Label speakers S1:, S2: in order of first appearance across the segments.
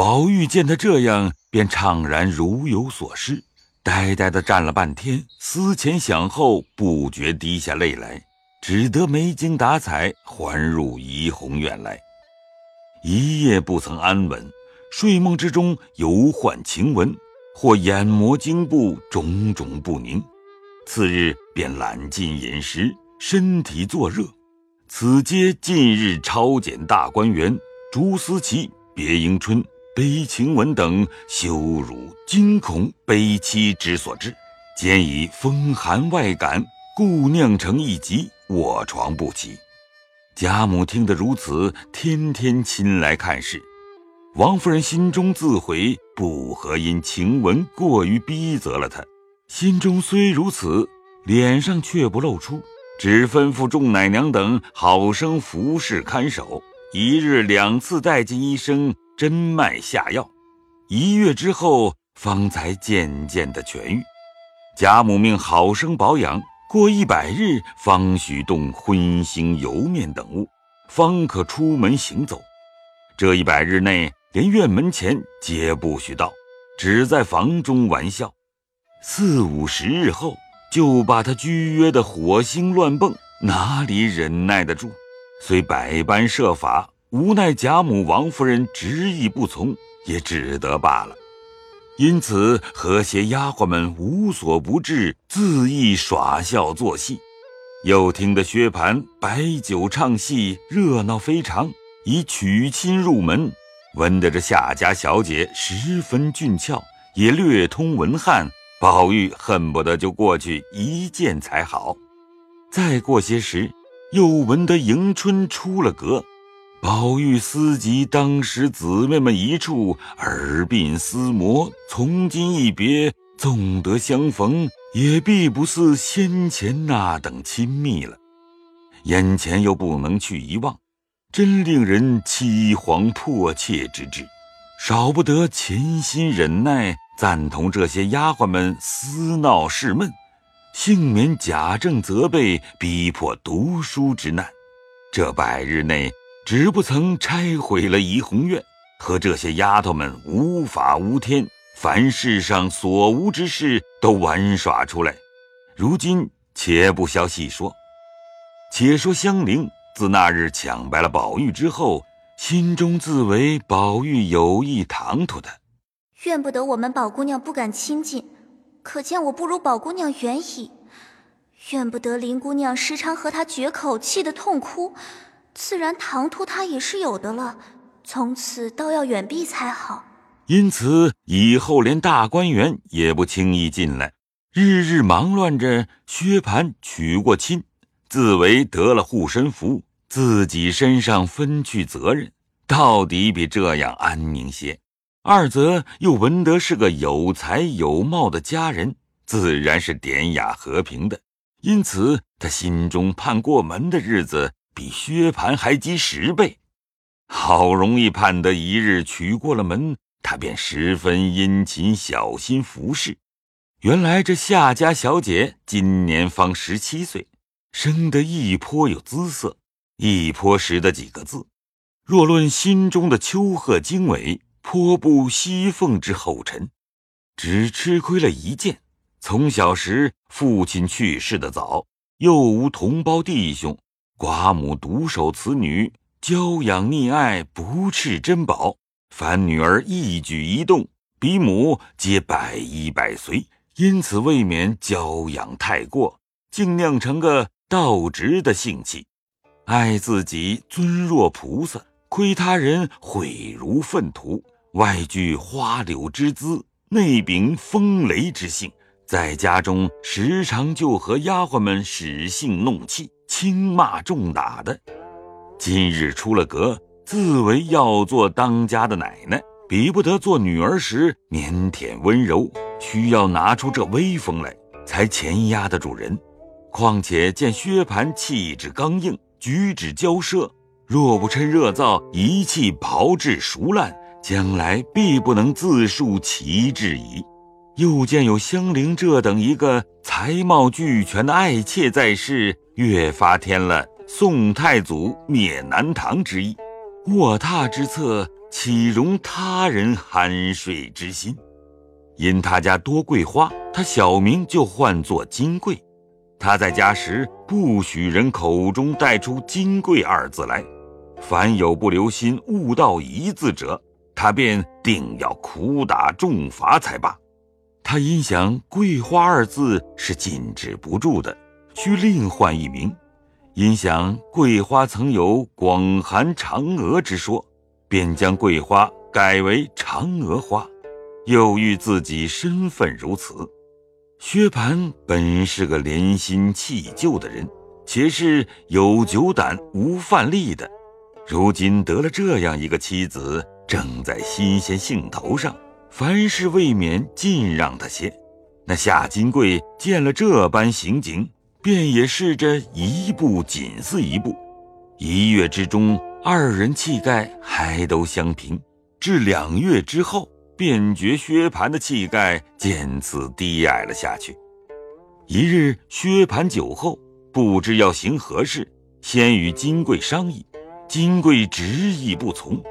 S1: 宝玉见他这样，便怅然如有所失，呆呆的站了半天，思前想后，不觉滴下泪来，只得没精打采，还入怡红院来。一夜不曾安稳，睡梦之中犹唤晴雯，或眼膜惊怖，种种不宁。次日便懒进饮食，身体作热。此皆近日抄检大观园朱思琪、别迎春、悲晴雯等羞辱、惊恐、悲戚之所致，兼以风寒外感，故酿成一疾，卧床不起。贾母听得如此，天天亲来看事。王夫人心中自悔，不合因晴雯过于逼责了她。心中虽如此，脸上却不露出，只吩咐众奶娘等好生服侍看守，一日两次带进医生针脉下药。一月之后，方才渐渐的痊愈。贾母命好生保养。过一百日，方许动荤腥油面等物，方可出门行走。这一百日内，连院门前皆不许到，只在房中玩笑。四五十日后，就把他拘约的火星乱蹦，哪里忍耐得住？虽百般设法，无奈贾母、王夫人执意不从，也只得罢了。因此，和谐丫鬟们无所不至，恣意耍笑作戏。又听得薛蟠摆酒唱戏，热闹非常，以娶亲入门。闻得这夏家小姐十分俊俏，也略通文翰，宝玉恨不得就过去一见才好。再过些时，又闻得迎春出了阁。宝玉思及当时姊妹们一处耳鬓厮磨，从今一别，纵得相逢，也必不似先前那等亲密了。眼前又不能去遗忘，真令人凄惶迫切之至，少不得潜心忍耐，赞同这些丫鬟们私闹事闷，幸免贾政责备逼迫读书之难。这百日内。只不曾拆毁了怡红院，和这些丫头们无法无天，凡世上所无之事都玩耍出来。如今且不消细说，且说香菱自那日抢白了宝玉之后，心中自为宝玉有意唐突的，
S2: 怨不得我们宝姑娘不敢亲近，可见我不如宝姑娘远矣；怨不得林姑娘时常和他绝口，气得痛哭。自然唐突他也是有的了，从此倒要远避才好。
S1: 因此以后连大观园也不轻易进来，日日忙乱着。薛蟠娶过亲，自为得了护身符，自己身上分去责任，到底比这样安宁些。二则又闻得是个有才有貌的佳人，自然是典雅和平的。因此他心中盼过门的日子。比薛蟠还急十倍，好容易盼得一日娶过了门，他便十分殷勤小心服侍。原来这夏家小姐今年方十七岁，生得亦颇有姿色，亦颇识得几个字。若论心中的丘壑经纬，颇不西凤之后尘。只吃亏了一件，从小时父亲去世的早，又无同胞弟兄。寡母独守此女，娇养溺爱，不啻珍宝。凡女儿一举一动，比母皆百依百随，因此未免娇养太过，竟酿成个倒直的性气。爱自己尊若菩萨，亏他人毁如粪土。外具花柳之姿，内秉风雷之性，在家中时常就和丫鬟们使性弄气。轻骂重打的，今日出了阁，自为要做当家的奶奶，比不得做女儿时腼腆温柔，需要拿出这威风来，才钳压得住人。况且见薛蟠气质刚硬，举止骄奢，若不趁热造一气炮制熟烂，将来必不能自述其志矣。又见有香菱这等一个才貌俱全的爱妾在世，越发添了宋太祖灭南唐之意。卧榻之侧岂容他人酣睡之心？因他家多桂花，他小名就唤作金桂。他在家时，不许人口中带出“金贵”二字来。凡有不留心悟道一字者，他便定要苦打重罚才罢。他因想“桂花”二字是禁止不住的，需另换一名。因想桂花曾有广寒嫦娥之说，便将桂花改为嫦娥花，又遇自己身份如此。薛蟠本是个怜新弃旧的人，且是有酒胆无饭力的。如今得了这样一个妻子，正在新鲜兴头上，凡事未免尽让他些。那夏金贵见了这般行景，便也试着一步紧似一步。一月之中，二人气概还都相平，至两月之后。便觉薛蟠的气概渐次低矮了下去。一日，薛蟠酒后，不知要行何事，先与金贵商议，金贵执意不从。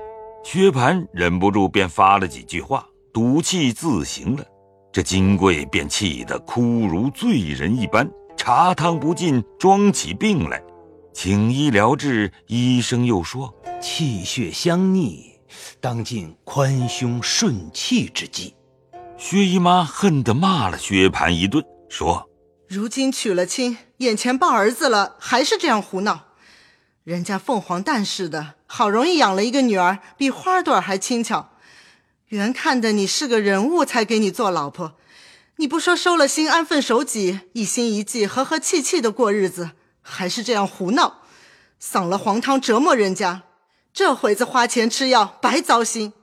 S1: 薛蟠忍不住便发了几句话，赌气自行了。这金贵便气得哭如醉人一般，茶汤不进，装起病来，请医疗治。医生又说
S3: 气血相逆。当尽宽胸顺气之计。
S1: 薛姨妈恨得骂了薛蟠一顿，说：“
S4: 如今娶了亲，眼前抱儿子了，还是这样胡闹。人家凤凰蛋似的，好容易养了一个女儿，比花朵还轻巧。原看的你是个人物，才给你做老婆。你不说收了心，安分守己，一心一计，和和气气的过日子，还是这样胡闹，丧了黄汤，折磨人家。”这回子花钱吃药白糟心，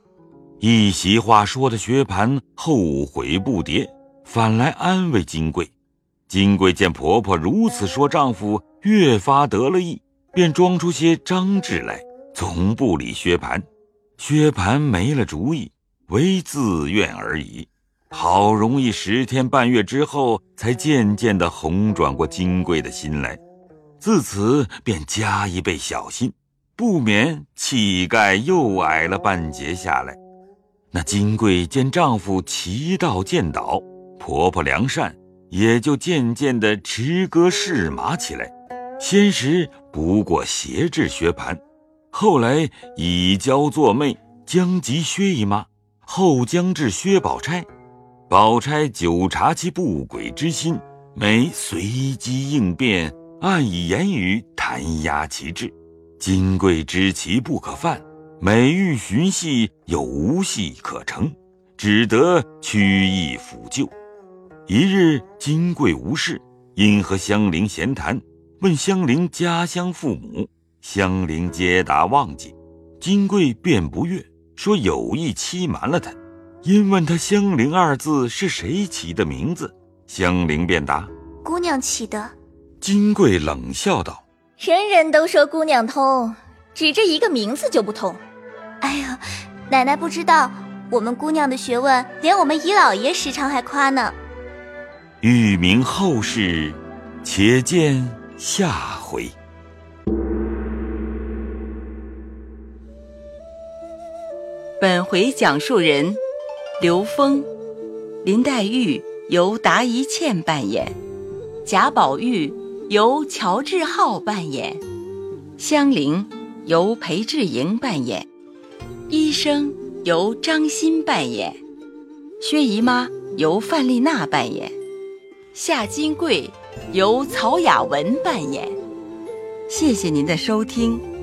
S1: 一席话说的薛蟠后悔不迭，反来安慰金贵。金贵见婆婆如此说丈夫，越发得了意，便装出些张志来，从不理薛蟠。薛蟠没了主意，唯自怨而已。好容易十天半月之后，才渐渐的红转过金贵的心来，自此便加一倍小心。不免气概又矮了半截下来。那金贵见丈夫骑道见倒，婆婆良善，也就渐渐的持戈试马起来。先时不过挟制薛蟠，后来以娇作媚，将及薛姨妈，后将至薛宝钗。宝钗久察其不轨之心，每随机应变，暗以言语弹压其志。金贵知其不可犯，每欲寻隙又无隙可乘，只得屈意抚救。一日，金贵无事，因和香菱闲谈，问香菱家乡父母，香菱皆答忘记。金贵便不悦，说有意欺瞒了他。因问他香菱二字是谁起的名字，香菱便答：
S2: 姑娘起的。
S1: 金贵冷笑道。
S2: 人人都说姑娘通，只这一个名字就不通。哎呀，奶奶不知道，我们姑娘的学问，连我们姨老爷时常还夸呢。
S1: 欲明后事，且见下回。
S5: 本回讲述人刘峰，林黛玉由达一茜扮演，贾宝玉。由乔治浩扮演，香菱由裴志莹扮演，医生由张欣扮演，薛姨妈由范丽娜扮演，夏金桂由曹雅文扮演。谢谢您的收听。